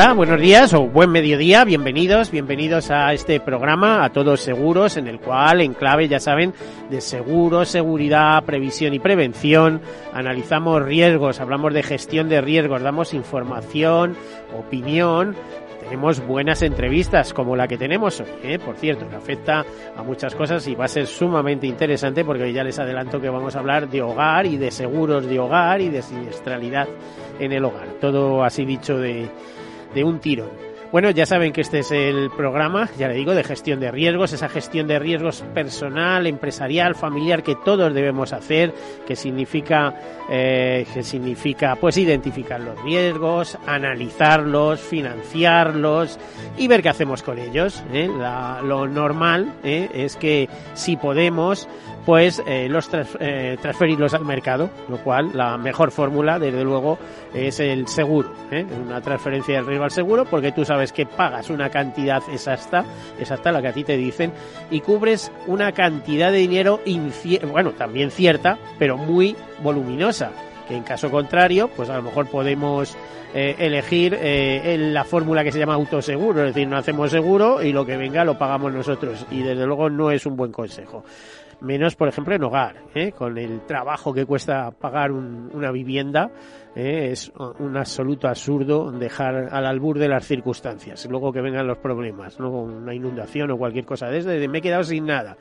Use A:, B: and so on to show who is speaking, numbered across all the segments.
A: Buenos días o buen mediodía, bienvenidos, bienvenidos a este programa, a todos seguros, en el cual, en clave, ya saben, de seguro, seguridad, previsión y prevención, analizamos riesgos, hablamos de gestión de riesgos, damos información, opinión, tenemos buenas entrevistas como la que tenemos hoy, ¿eh? por cierto, que afecta a muchas cosas y va a ser sumamente interesante porque ya les adelanto que vamos a hablar de hogar y de seguros de hogar y de siniestralidad en el hogar. Todo así dicho de de un tirón. Bueno, ya saben que este es el programa, ya le digo, de gestión de riesgos, esa gestión de riesgos personal, empresarial, familiar que todos debemos hacer, que significa, eh, que significa, pues identificar los riesgos, analizarlos, financiarlos y ver qué hacemos con ellos. ¿eh? lo normal ¿eh? es que si podemos, pues los transferirlos al mercado, lo cual la mejor fórmula, desde luego, es el seguro, una transferencia del riesgo al seguro, porque tú sabes es que pagas una cantidad exacta, exacta la que a ti te dicen, y cubres una cantidad de dinero, bueno, también cierta, pero muy voluminosa, que en caso contrario, pues a lo mejor podemos eh, elegir eh, la fórmula que se llama autoseguro, es decir, no hacemos seguro y lo que venga lo pagamos nosotros, y desde luego no es un buen consejo menos por ejemplo en hogar, ¿eh? con el trabajo que cuesta pagar una vivienda, ¿eh? es un absoluto absurdo dejar al albur de las circunstancias, luego que vengan los problemas, ¿no? una inundación o cualquier cosa desde me he quedado sin nada.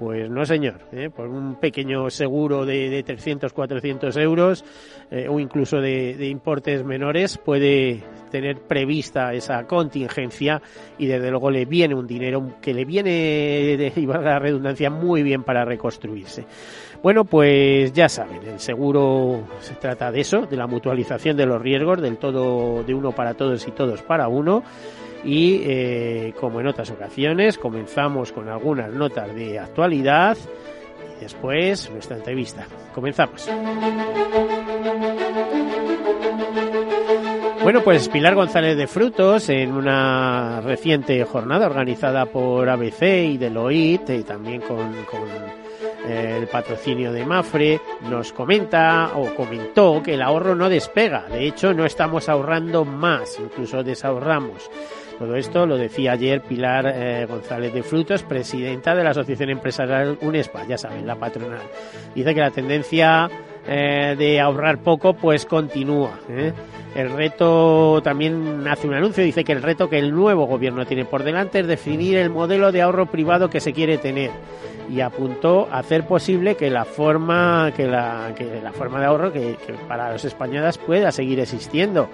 A: Pues no, señor. ¿eh? Por un pequeño seguro de, de 300, 400 euros eh, o incluso de, de, importes menores puede tener prevista esa contingencia y desde luego le viene un dinero que le viene, de, y la redundancia, muy bien para reconstruirse. Bueno, pues ya saben, el seguro se trata de eso, de la mutualización de los riesgos, del todo de uno para todos y todos para uno. Y eh, como en otras ocasiones, comenzamos con algunas notas de actualidad y después nuestra entrevista. Comenzamos. Bueno, pues Pilar González de Frutos, en una reciente jornada organizada por ABC y Deloitte, y también con el patrocinio de Mafre, nos comenta o comentó que el ahorro no despega. De hecho, no estamos ahorrando más, incluso desahorramos. Todo esto lo decía ayer Pilar eh, González de Frutos, presidenta de la Asociación Empresarial UNESPA, ya saben, la patronal. Dice que la tendencia eh, de ahorrar poco pues continúa. ¿eh? El reto también hace un anuncio, dice que el reto que el nuevo gobierno tiene por delante es definir el modelo de ahorro privado que se quiere tener y apuntó a hacer posible que la forma que la, que la forma de ahorro que, para los españoles pueda seguir existiendo.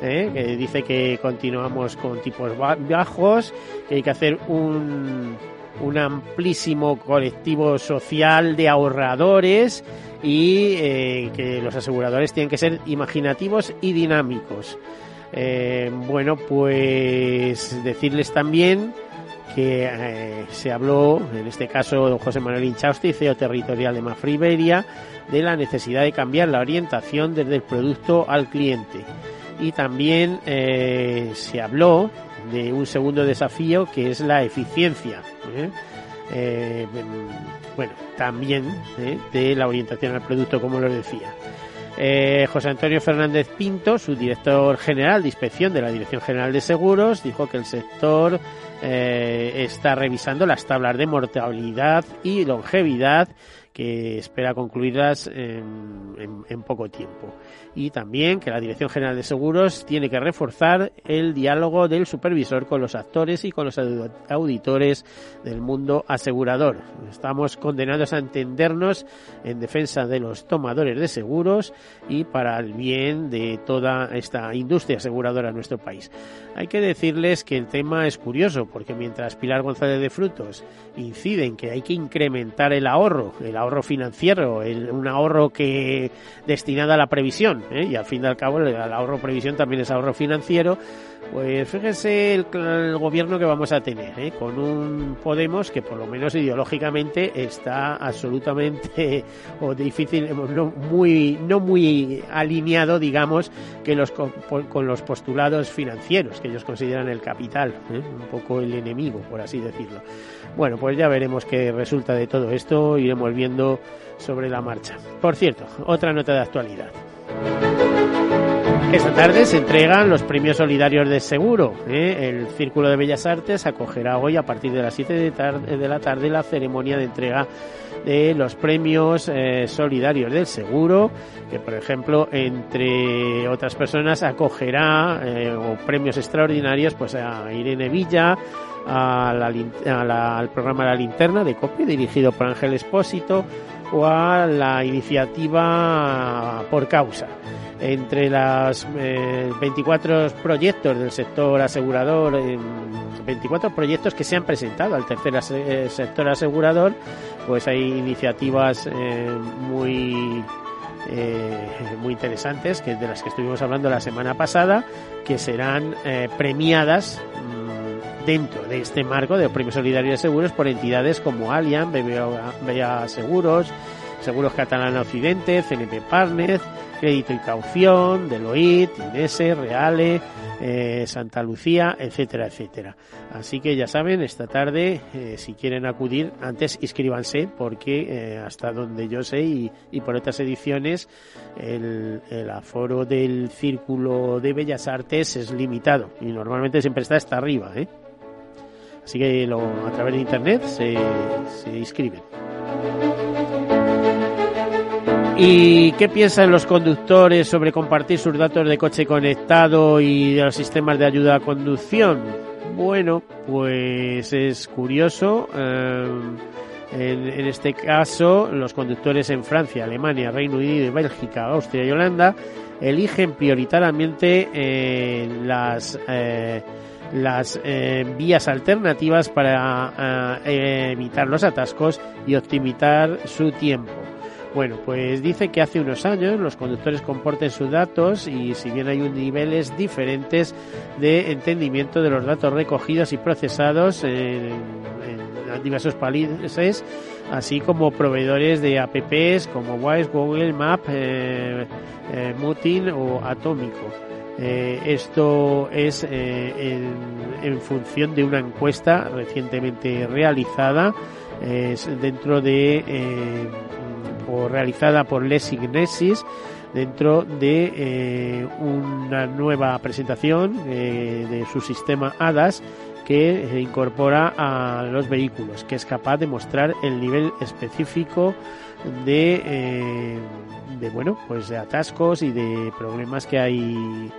A: ¿eh? que dice que continuamos con tipos bajos, que hay que hacer un, un amplísimo colectivo social de ahorradores y eh, que los aseguradores tienen que ser imaginativos y dinámicos. Eh, bueno, pues decirles también que eh, se habló, en este caso don José Manuel Inchausti, CEO territorial de Mafra Iberia, de la necesidad de cambiar la orientación desde el producto al cliente. Y también eh, se habló de un segundo desafío que es la eficiencia. ¿eh? bueno, también de la orientación al producto, como lo decía. José Antonio Fernández Pinto, su director general de inspección de la Dirección General de Seguros, dijo que el sector eh, está revisando las tablas de mortalidad y longevidad que espera concluirlas en, en, poco tiempo. Y también que la Dirección General de Seguros tiene que reforzar el diálogo del supervisor con los actores y con los auditores del mundo asegurador. Estamos condenados a entendernos en defensa de los tomadores de seguros y para el bien de toda esta industria aseguradora en nuestro país. Hay que decirles que el tema es curioso porque mientras Pilar González de Frutos incide en que hay que incrementar el ahorro, el ahorro financiero, un ahorro que destinado a la previsión, ¿eh? y al fin y al cabo el, ahorro previsión también es ahorro financiero, pues fíjese el, gobierno que vamos a tener, ¿eh? con un Podemos que por lo menos ideológicamente está absolutamente o difícil, no muy, no muy alineado, digamos, que los con, los postulados financieros que ellos consideran el capital, ¿eh? un poco el enemigo, por así decirlo. Bueno, pues ya veremos qué resulta de todo esto, iremos viendo sobre la marcha. Por cierto, otra nota de actualidad. Esta tarde se entregan los premios solidarios de seguro. ¿eh? El Círculo de Bellas Artes acogerá hoy a partir de las 7 de, la tarde la ceremonia de entrega de los premios eh, solidarios del seguro, que por ejemplo, entre otras personas, acogerá eh, premios extraordinarios pues a Irene Villa, al programa La Linterna de COPE, dirigido por Ángel Espósito, o a la iniciativa Por Causa. Entre los 24 proyectos del sector asegurador, 24 proyectos que se han presentado al tercer eh, sector asegurador, pues hay iniciativas eh, muy eh, muy interesantes que de las que estuvimos hablando la semana pasada que serán premiadas mm, dentro de este marco de premios solidarios de seguros por entidades como Allianz, BBA Seguros, Seguros Catalana Occidente, CNP Partners, Crédito y Caución, Deloitte, Inese, Reale, eh, Santa Lucía, etcétera, etcétera. Así que ya saben, esta tarde, eh, si quieren acudir, antes inscríbanse, porque eh, hasta donde yo sé y, por otras ediciones, el, aforo del Círculo de Bellas Artes es limitado y normalmente siempre está hasta arriba. Así que a través de Internet se, se inscriben. ¿Y qué piensan los conductores sobre compartir sus datos de coche conectado y de los sistemas de ayuda a conducción? Bueno, pues es curioso. Eh, en, este caso, los conductores en Francia, Alemania, Reino Unido, Bélgica, Austria y Holanda eligen prioritariamente eh, las eh, las vías alternativas para evitar los atascos y optimizar su tiempo. Bueno, pues dice que hace unos años los conductores comporten sus datos y si bien hay un niveles diferentes de entendimiento de los datos recogidos y procesados en, diversos países, así como proveedores de apps como Wise, Google Map, eh, eh Mutin o Atómico. Eh, esto es eh, en, función de una encuesta recientemente realizada dentro de o realizada por Les Ignesis dentro de eh, una nueva presentación eh, de su sistema ADAS que incorpora a los vehículos, que es capaz de mostrar el nivel específico de, eh, de bueno, pues de atascos y de problemas que hay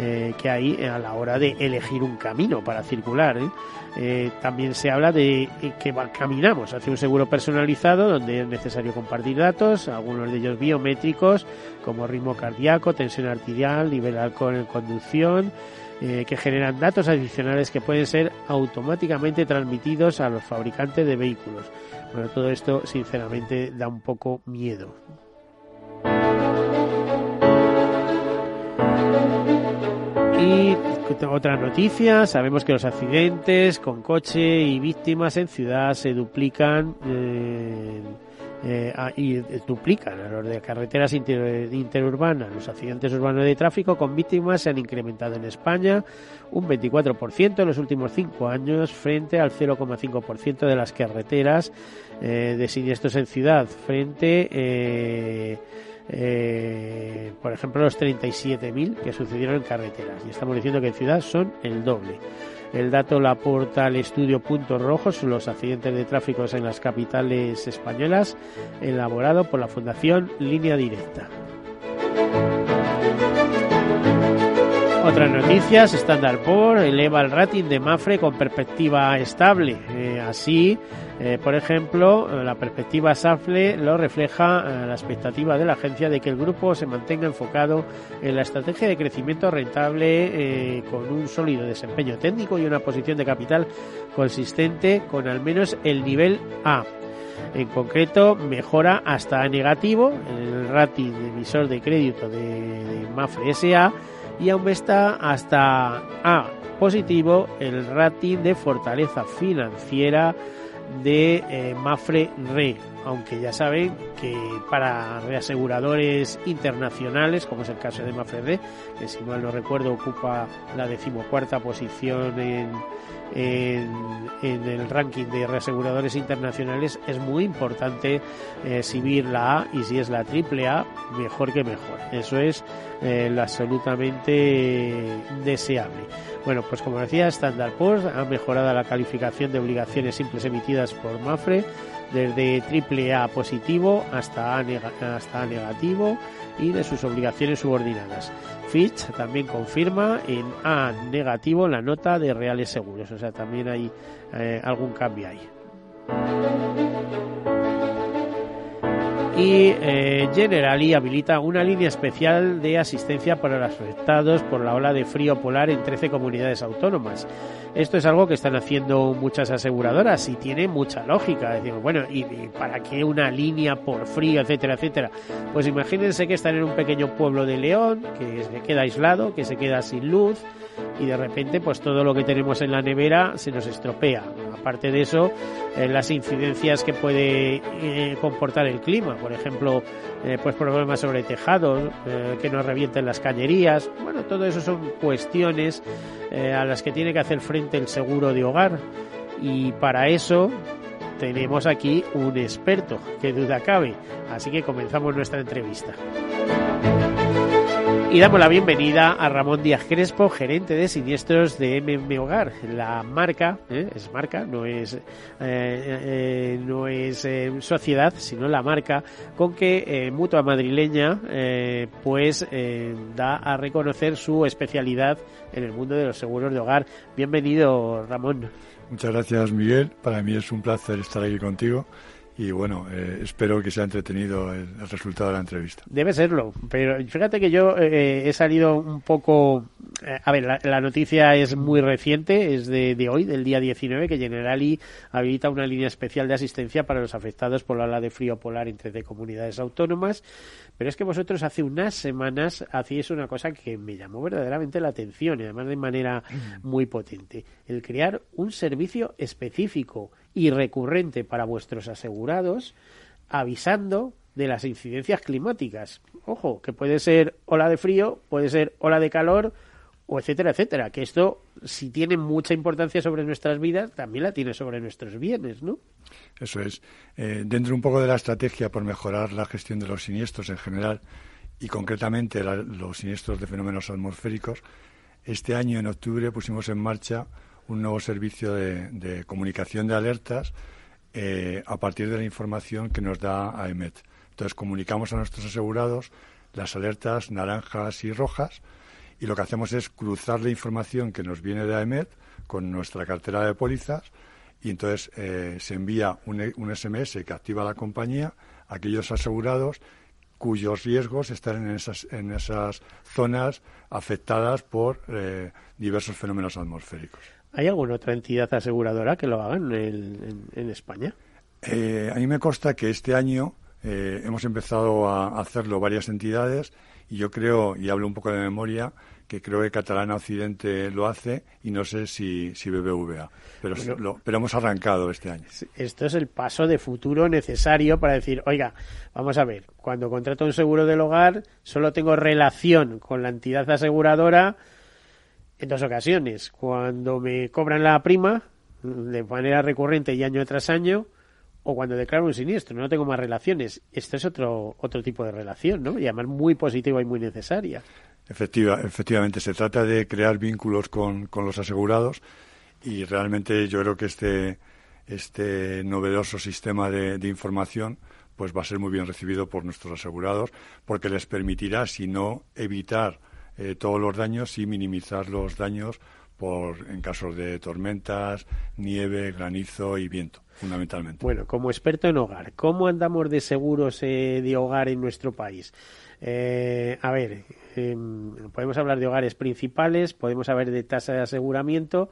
A: eh, que hay a la hora de elegir un camino para circular. ¿eh? Eh, también se habla de que caminamos hacia un seguro personalizado donde es necesario compartir datos, algunos de ellos biométricos como ritmo cardíaco, tensión arterial, nivel alcohol en conducción, que generan datos adicionales que pueden ser automáticamente transmitidos a los fabricantes de vehículos. Bueno, todo esto sinceramente da un poco miedo. Y otra noticia, sabemos que los accidentes con coche y víctimas en ciudad se duplican eh, eh, y duplican a los de carreteras interurbanas. Los accidentes urbanos de tráfico con víctimas se han incrementado en España un 24% en los últimos cinco años frente al 0,5% de las carreteras eh, de siniestros en ciudad frente eh, por ejemplo, los 37.000 que sucedieron en carreteras. Y estamos diciendo que en ciudad son el doble. El dato lo aporta el estudio Puntos Rojos los accidentes de tráfico en las capitales españolas, elaborado por la Fundación Línea Directa. Otras noticias, Standard Poor's eleva el rating de Mafre con perspectiva estable. Eh, así, eh, por ejemplo, la perspectiva SAFLE lo refleja eh, la expectativa de la agencia de que el grupo se mantenga enfocado en la estrategia de crecimiento rentable con un sólido desempeño técnico y una posición de capital consistente con al menos el nivel A. En concreto, mejora hasta A negativo el rating de emisor de crédito de, de Mafre SA y aumenta hasta A positivo el rating de fortaleza financiera de eh, Mafre Re, aunque ya saben que para reaseguradores internacionales, como es el caso de Mafre Re, que si mal no recuerdo ocupa la decimocuarta posición en, en, el ranking de reaseguradores internacionales, es muy importante eh, exhibir la A y si es la triple A, mejor que mejor. Eso es eh, lo absolutamente deseable. Bueno, pues como decía, Standard Poor's ha mejorado la calificación de obligaciones simples emitidas por Mafre desde triple A positivo hasta A, hasta negativo y de sus obligaciones subordinadas. Fitch también confirma en A negativo la nota de reales seguros, o sea, también hay eh, algún cambio ahí. Y eh, Generali habilita una línea especial de asistencia para los afectados por la ola de frío polar en 13 comunidades autónomas. Esto es algo que están haciendo muchas aseguradoras y tiene mucha lógica. Bueno, ¿y, para qué una línea por frío, etcétera, etcétera? Pues imagínense que están en un pequeño pueblo de León, que se queda aislado, que se queda sin luz y de repente pues todo lo que tenemos en la nevera se nos estropea. Aparte de eso, eh, las incidencias que puede eh, comportar el clima, por ejemplo, eh, pues problemas sobre tejados, que nos revienten las cañerías, bueno, todo eso son cuestiones a las que tiene que hacer frente el seguro de hogar y para eso tenemos aquí un experto, que duda cabe. Así que comenzamos nuestra entrevista. Y damos la bienvenida a Ramón Díaz Crespo, gerente de siniestros de MM Hogar. La marca, ¿eh? es marca, no es, eh, eh, no es sociedad, sino la marca con que Mutua Madrileña pues da a reconocer su especialidad en el mundo de los seguros de hogar. Bienvenido, Ramón.
B: Muchas gracias, Miguel. Para mí es un placer estar aquí contigo y bueno, eh, espero que sea entretenido el, resultado de la entrevista.
A: Debe serlo, pero fíjate que yo eh, he salido un poco... Eh, a ver, la, noticia es muy reciente, es de, de, hoy, del día 19, que Generali habilita una línea especial de asistencia para los afectados por la ola de frío polar entre de comunidades autónomas, pero es que vosotros hace unas semanas hacíais una cosa que me llamó verdaderamente la atención, y además de manera muy potente, el crear un servicio específico y recurrente para vuestros asegurados, avisando de las incidencias climáticas. Ojo, que puede ser ola de frío, puede ser ola de calor, o etcétera, etcétera. Que esto, si tiene mucha importancia sobre nuestras vidas, también la tiene sobre nuestros bienes, ¿no?
B: Eso es. Eh, dentro un poco de la estrategia por mejorar la gestión de los siniestros en general y concretamente los siniestros de fenómenos atmosféricos, este año en octubre pusimos en marcha un nuevo servicio de, comunicación de alertas eh, a partir de la información que nos da AEMET. Entonces comunicamos a nuestros asegurados las alertas naranjas y rojas y lo que hacemos es cruzar la información que nos viene de AEMET con nuestra cartera de pólizas y entonces eh, se envía un, SMS que activa la compañía a aquellos asegurados cuyos riesgos están en esas, en esas zonas afectadas por eh, diversos fenómenos atmosféricos.
A: ¿Hay alguna otra entidad aseguradora que lo haga en, España?
B: Eh, a mí me consta que este año eh, hemos empezado a hacerlo varias entidades y yo creo, y hablo un poco de memoria, que creo que Catalana Occidente lo hace y no sé si, si BBVA. Pero, pero hemos arrancado este año.
A: Esto es el paso de futuro necesario para decir, oiga, vamos a ver, cuando contrato un seguro del hogar, solo tengo relación con la entidad aseguradora en dos ocasiones. Cuando me cobran la prima de manera recurrente y año tras año, o cuando declaro un siniestro, no tengo más relaciones. Esto es otro, otro tipo de relación, ¿no? Y además muy positiva y muy necesaria.
B: Efectiva, efectivamente, se trata de crear vínculos con, con los asegurados y realmente yo creo que este, este novedoso sistema de, información pues va a ser muy bien recibido por nuestros asegurados porque les permitirá, si no evitar eh, todos los daños, y minimizar los daños por, en casos de tormentas, nieve, granizo y viento, fundamentalmente.
A: Bueno, como experto en hogar, ¿cómo andamos de seguros eh, de hogar en nuestro país? Eh, a ver, em, podemos hablar de hogares principales, podemos hablar de tasa de aseguramiento,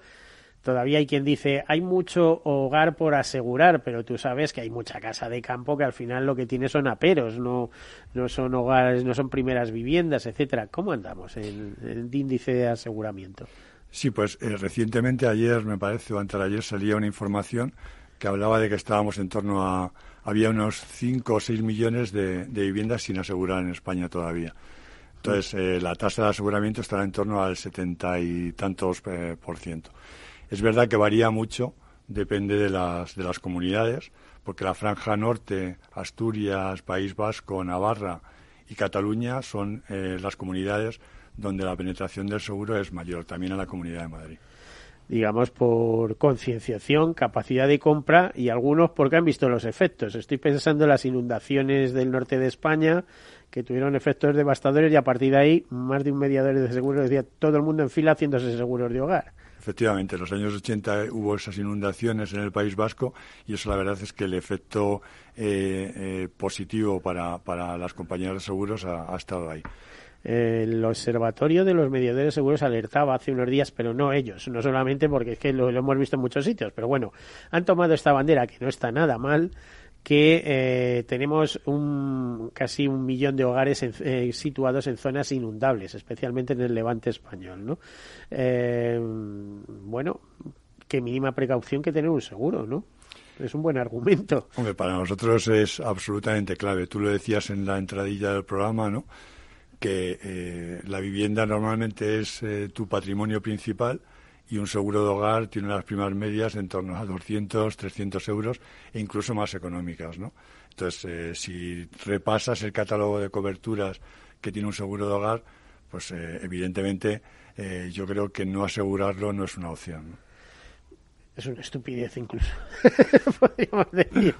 A: Todavía hay quien dice, hay mucho hogar por asegurar, pero tú sabes que hay mucha casa de campo que al final lo que tiene son aperos, no, no son hogares, no son primeras viviendas, etcétera. ¿Cómo andamos en el índice de aseguramiento?
B: Sí, pues eh, recientemente ayer, me parece, o antes de ayer salía una información que hablaba de que estábamos en torno a había unos 5 o 6 millones de, viviendas sin asegurar en España todavía. Entonces, eh, la tasa de aseguramiento estará en torno al setenta y tantos eh, por ciento. Es verdad que varía mucho, depende de las, de las comunidades, porque la franja norte, Asturias, País Vasco, Navarra y Cataluña son eh, las comunidades donde la penetración del seguro es mayor, también en la Comunidad de Madrid
A: digamos, por concienciación, capacidad de compra y algunos porque han visto los efectos. Estoy pensando en las inundaciones del norte de España que tuvieron efectos devastadores y a partir de ahí más de un mediador de seguro decía todo el mundo en fila haciéndose seguros de hogar.
B: Efectivamente, en los años 80 hubo esas inundaciones en el País Vasco y eso la verdad es que el efecto eh, eh, positivo para, para, las compañías de seguros ha, estado ahí.
A: El Observatorio de los Mediadores Seguros alertaba hace unos días, pero no ellos, no solamente porque es que lo hemos visto en muchos sitios, pero bueno, han tomado esta bandera que no está nada mal, que eh, tenemos un, casi un millón de hogares eh, situados en zonas inundables, especialmente en el levante español. ¿no? Eh, bueno, qué mínima precaución que tener un seguro, ¿no? Es un buen argumento.
B: Hombre, para nosotros es absolutamente clave. Tú lo decías en la entradilla del programa, ¿no? Que la vivienda normalmente es tu patrimonio principal y un seguro de hogar tiene las primas medias en torno a 200, 300 euros e incluso más económicas, ¿no? Entonces, eh, si repasas el catálogo de coberturas que tiene un seguro de hogar, pues eh, evidentemente eh, yo creo que no asegurarlo no es una opción
A: es una estupidez incluso, podríamos decir.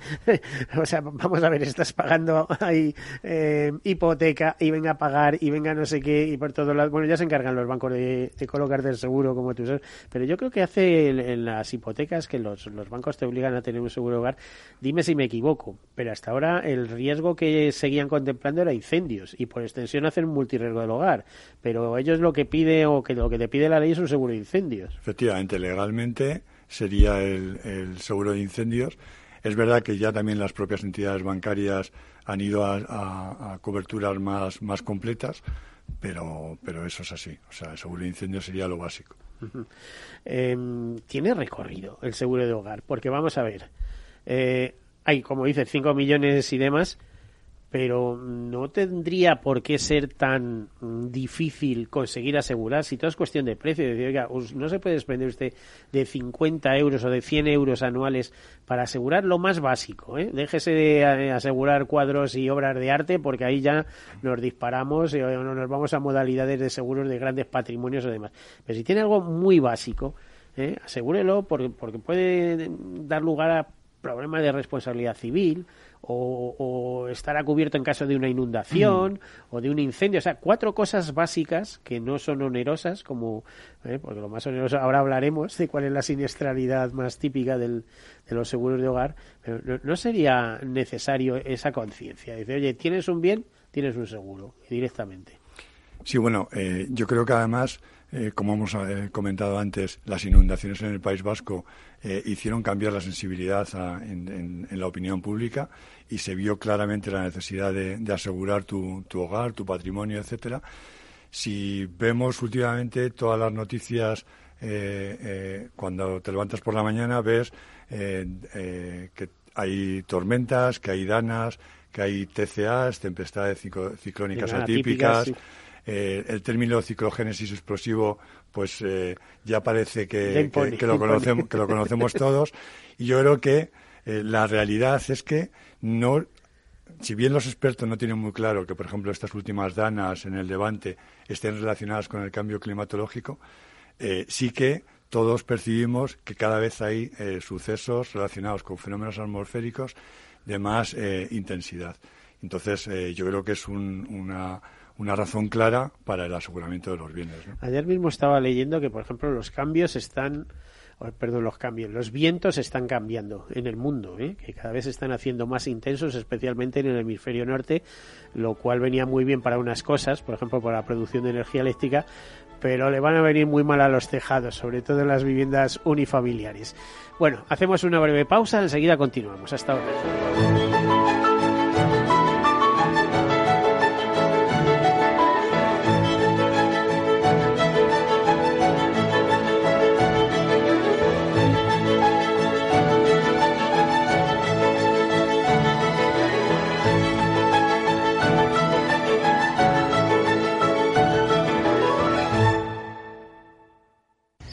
A: o sea, vamos a ver, estás pagando ahí eh, hipoteca y venga a pagar y venga no sé qué y por todo lado. Bueno, ya se encargan los bancos de, de colocarte el seguro como tú sabes, pero yo creo que hace en, las hipotecas que los, los bancos te obligan a tener un seguro hogar. Dime si me equivoco, pero hasta ahora el riesgo que seguían contemplando era incendios y por extensión hacer un multirriesgo del hogar. Pero ellos lo que pide o que lo que te pide la ley es un seguro de incendios.
B: Efectivamente, legalmente sería el, seguro de incendios. Es verdad que ya también las propias entidades bancarias han ido a, coberturas más, más completas, pero, pero eso es así. O sea, el seguro de incendios sería lo básico.
A: Em, tiene recorrido el seguro de hogar, porque vamos a ver, eh, hay, como dice, 5 millones y demás, pero no tendría por qué ser tan difícil conseguir asegurar si todo es cuestión de precio. Decir, no se puede desprender usted de 50 euros o de 100 euros anuales para asegurar lo más básico. ¿eh? Déjese de eh, asegurar cuadros y obras de arte porque ahí ya nos disparamos y nos vamos a modalidades de seguros de grandes patrimonios o demás. Pero si tiene algo muy básico, ¿eh? asegúrelo porque, porque puede dar lugar a problemas de responsabilidad civil o, estará cubierto en caso de una inundación mm. o de un incendio. O sea, cuatro cosas básicas que no son onerosas, como, eh, porque lo más oneroso, ahora hablaremos de cuál es la siniestralidad más típica del, de los seguros de hogar, pero no, sería necesario esa conciencia. Dice, oye, tienes un bien, tienes un seguro, directamente.
B: Sí, bueno, eh, yo creo que además eh, como hemos eh, comentado antes, las inundaciones en el País Vasco eh, hicieron cambiar la sensibilidad en, la opinión pública y se vio claramente la necesidad de, asegurar tu, hogar, tu patrimonio, etcétera. Si vemos últimamente todas las noticias, cuando te levantas por la mañana ves que hay tormentas, que hay danas, que hay TCAs, tempestades ciclónicas atípicas. Eh, el término ciclogénesis explosivo pues eh, ya parece que, lo conocemos, que lo conocemos todos. Y yo creo que eh, la realidad es que no si bien los expertos no tienen muy claro que, por ejemplo, estas últimas danas en el Levante estén relacionadas con el cambio climatológico, sí que todos percibimos que cada vez hay eh, sucesos relacionados con fenómenos atmosféricos de más eh, intensidad. Entonces, eh, yo creo que es una, una razón clara para el aseguramiento de los bienes.
A: Ayer mismo estaba leyendo que, por ejemplo, los cambios están perdón, los cambios, los vientos están cambiando en el mundo, ¿eh? que cada vez se están haciendo más intensos, especialmente en el hemisferio norte, lo cual venía muy bien para unas cosas, por ejemplo, para la producción de energía eléctrica, pero le van a venir muy mal a los tejados, sobre todo en las viviendas unifamiliares. Bueno, hacemos una breve pausa, enseguida continuamos. Hasta ahora.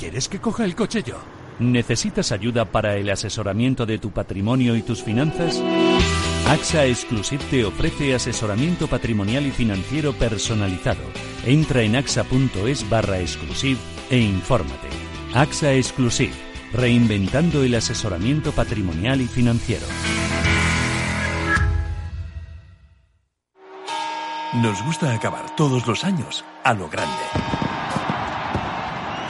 C: ¿Quieres que coja el coche yo? ¿Necesitas ayuda para el asesoramiento de tu patrimonio y tus finanzas? AXA Exclusive te ofrece asesoramiento patrimonial y financiero personalizado. Entra en axa.es barra exclusive e infórmate. AXA Exclusive, reinventando el asesoramiento patrimonial y financiero.
D: Nos gusta acabar todos los años a lo grande.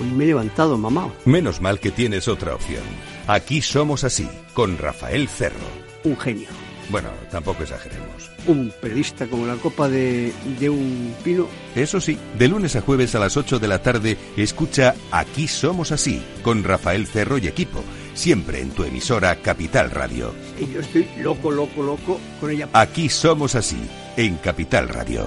E: Hoy me he levantado, mamá.
F: Menos mal que tienes otra opción. Aquí somos así, con Rafael Cerro.
E: Un genio.
F: Bueno, tampoco exageremos.
E: Un periodista como la copa de, de un pino.
F: Eso sí, de lunes a jueves a las 8 de la tarde, escucha Aquí somos así, con Rafael Cerro y equipo, siempre en tu emisora Capital Radio.
E: Y yo estoy loco, loco, loco con ella.
F: Aquí somos así, en Capital Radio.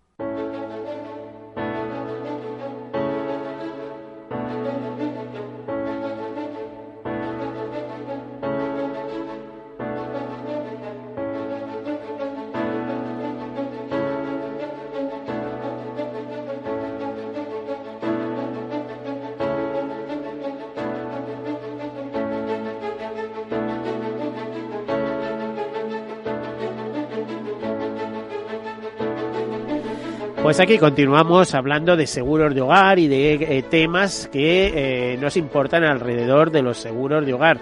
A: Pues aquí continuamos hablando de seguros de hogar y de eh, temas que eh, nos importan alrededor de los seguros de hogar.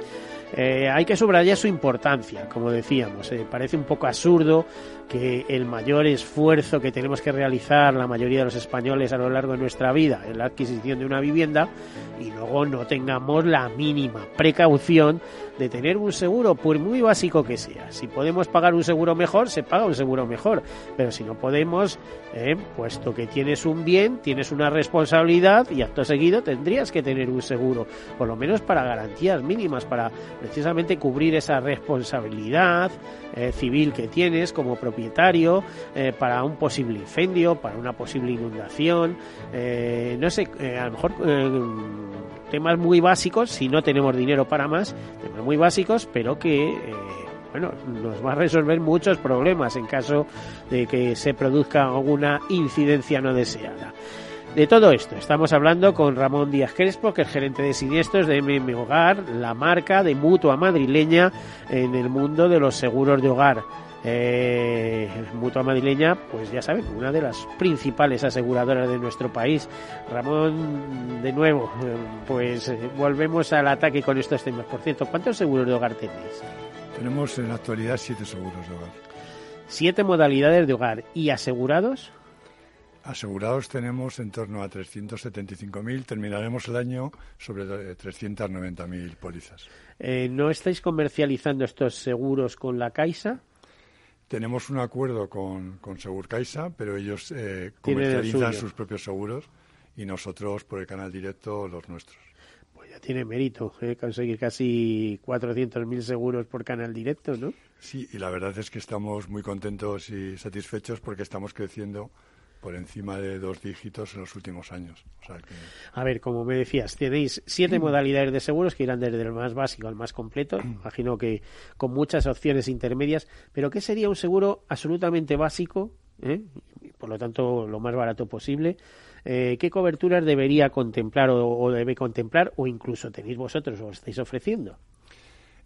A: Eh, hay que subrayar su importancia, como decíamos. parece un poco absurdo que el mayor esfuerzo que tenemos que realizar la mayoría de los españoles a lo largo de nuestra vida en la adquisición de una vivienda y luego no tengamos la mínima precaución de tener un seguro, por muy básico que sea. Si podemos pagar un seguro mejor, se paga un seguro mejor. Pero si no podemos, eh, puesto que tienes un bien, tienes una responsabilidad y acto seguido tendrías que tener un seguro, por lo menos para garantías mínimas, para precisamente cubrir esa responsabilidad eh, civil que tienes como propietario, eh, para un posible incendio, para una posible inundación, no sé, a lo mejor temas muy básicos, si no tenemos dinero para más, temas muy básicos, pero que eh, bueno, nos va a resolver muchos problemas en caso de que se produzca alguna incidencia no deseada. De todo esto estamos hablando con Ramón Díaz Crespo, que es gerente de siniestros de MM Hogar, la marca de mutua madrileña en el mundo de los seguros de hogar. Eh, Mutua Madrileña, pues ya saben, una de las principales aseguradoras de nuestro país. Ramón, de nuevo, eh, pues eh, volvemos al ataque con estos temas. Por cierto, ¿cuántos seguros de hogar tenéis?
B: Tenemos en la actualidad siete seguros de hogar.
A: Siete modalidades de hogar. ¿Y asegurados?
B: Asegurados tenemos en torno a 375.000. Terminaremos el año sobre 390.000 pólizas.
A: Eh, ¿No estáis comercializando estos seguros con la Caixa?
B: Tenemos un acuerdo con, con Segurcaixa, pero ellos eh, comercializan sus propios seguros y nosotros por el canal directo los nuestros.
A: Pues ya tiene mérito ¿eh? conseguir casi 400.000 seguros por canal directo, ¿no?
B: Sí, y la verdad es que estamos muy contentos y satisfechos porque estamos creciendo por encima de dos dígitos en los últimos años.
A: A ver, como me decías, tenéis siete modalidades de seguros que irán desde el más básico al más completo, imagino que con muchas opciones intermedias, pero ¿qué sería un seguro absolutamente básico, eh? por lo tanto lo más barato posible? Eh, ¿Qué coberturas debería contemplar o, o, debe contemplar o incluso tenéis vosotros o estáis ofreciendo?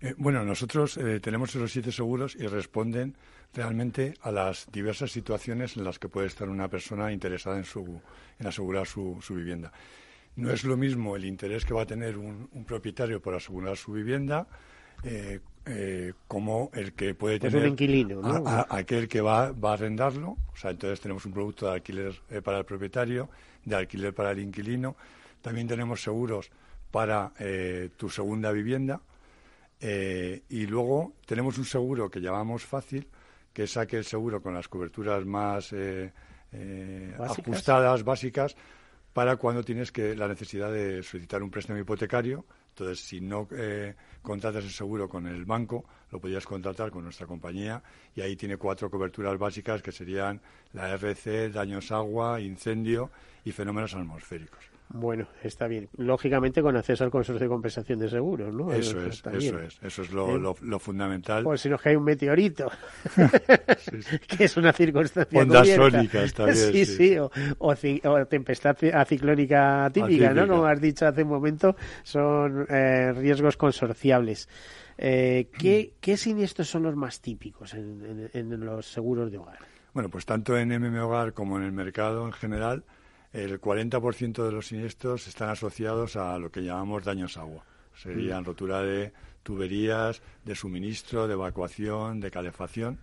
B: Eh, bueno, nosotros eh, tenemos esos siete seguros y responden realmente a las diversas situaciones en las que puede estar una persona interesada en, su, en asegurar su, vivienda. No es lo mismo el interés que va a tener un, propietario por asegurar su vivienda eh, como el que puede tener
A: un inquilino,
B: aquel que va, va, a arrendarlo. O sea, entonces tenemos un producto de alquiler para el propietario, de alquiler para el inquilino. También tenemos seguros para tu segunda vivienda eh, y luego tenemos un seguro que llamamos fácil, que es aquel seguro con las coberturas más eh, eh, ajustadas, básicas, para cuando tienes que la necesidad de solicitar un préstamo hipotecario. Entonces, si no contratas el seguro con el banco, lo podrías contratar con nuestra compañía y ahí tiene cuatro coberturas básicas que serían la RC, daños agua, incendio y fenómenos atmosféricos.
A: Bueno, está bien. Lógicamente con acceso al consorcio de compensación de seguros, ¿no?
B: Eso, es, eso es, eso es lo, lo, fundamental.
A: Pues si nos cae un meteorito, que es una circunstancia
B: Onda sónica, está bien.
A: Sí, sí, o, o, tempestad ciclónica típica, ¿no? Como has dicho hace un momento, son eh, riesgos consorciables. Eh, ¿qué, ¿Qué siniestros son los más típicos en, en, en los seguros de hogar?
B: Bueno, pues tanto en MM Hogar como en el mercado en general el 40% de los siniestros están asociados a lo que llamamos daños agua. Serían mm. rotura de tuberías, de suministro, de evacuación, de calefacción.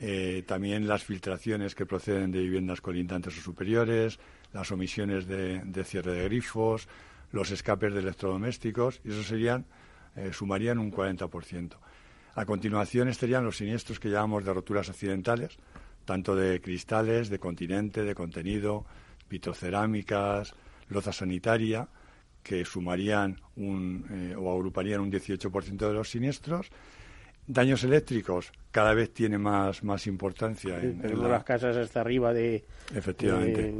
B: Eh, también las filtraciones que proceden de viviendas colindantes o superiores, las omisiones de, cierre de grifos, los escapes de electrodomésticos, y esos serían eh, sumarían un 40%. A continuación estarían los siniestros que llamamos de roturas accidentales, tanto de cristales, de continente, de contenido, vitrocerámicas, loza sanitaria, que sumarían un, eh, o agruparían un 18% de los siniestros. Daños eléctricos cada vez tiene más, más importancia.
A: en, las casas hasta arriba de,
B: Efectivamente.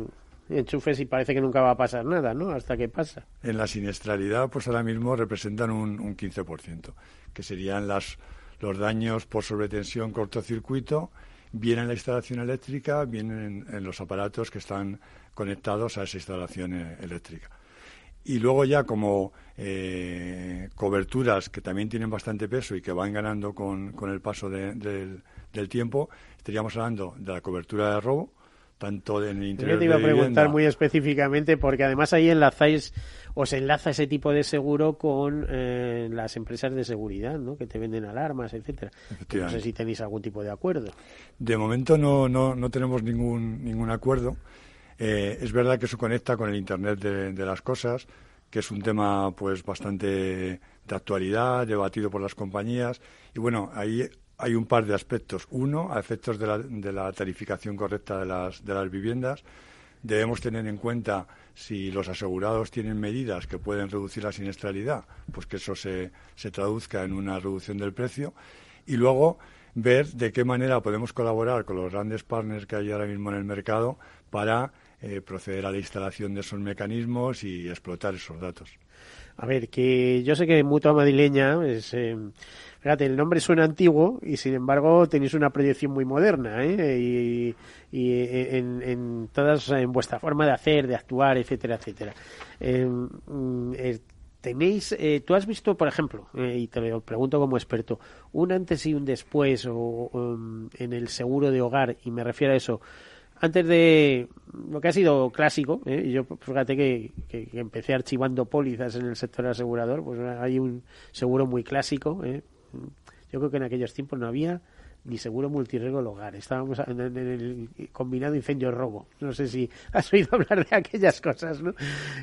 A: enchufes y parece que nunca va a pasar nada, ¿no? Hasta que pasa.
B: En la siniestralidad, pues ahora mismo representan un, un 15%, que serían las, los daños por sobretensión, cortocircuito, bien en la instalación eléctrica, bien en, en los aparatos que están conectados a esa instalación eh, eléctrica. Y luego ya como eh, coberturas que también tienen bastante peso y que van ganando con, con el paso de- del, del tiempo, estaríamos hablando de la cobertura de robo, tanto en el interior
A: Yo te iba a
B: de
A: preguntar
B: vivienda-
A: muy específicamente porque además ahí enlazáis o se enlaza ese tipo de seguro con eh, las empresas de seguridad, ¿no? Que te venden alarmas, etcétera. No sé si tenéis algún tipo de acuerdo.
B: De momento no, no, no tenemos ningún, ningún acuerdo. Eh, es verdad que eso conecta con el Internet de, de las cosas, que es un tema pues bastante de actualidad, debatido por las compañías. Y bueno, ahí hay un par de aspectos. Uno, a efectos de la, de la tarificación correcta de las, de las viviendas, debemos tener en cuenta si los asegurados tienen medidas que pueden reducir la siniestralidad, pues que eso se, se traduzca en una reducción del precio. Y luego ver de qué manera podemos colaborar con los grandes partners que hay ahora mismo en el mercado para eh, proceder a la instalación de esos mecanismos y explotar esos datos.
A: A ver, que yo sé que Mutua Madrileña es... eh, el nombre suena antiguo y sin embargo tenéis una proyección muy moderna, ¿eh? Y, y en, en todas, en vuestra forma de hacer, de actuar, etcétera, etcétera. Eh, mm, eh, tenéis, eh, tú has visto, por ejemplo, eh, y te lo pregunto como experto, un antes y un después o, um, en el seguro de hogar, y me refiero a eso, antes de lo que ha sido clásico, ¿eh? y yo fíjate que, empecé archivando pólizas en el sector asegurador, pues hay un seguro muy clásico. ¿eh? Yo creo que en aquellos tiempos no había ni seguro multirriesgo del hogar. Estábamos en, en el combinado incendio-robo. No sé si has oído hablar de aquellas cosas, ¿no?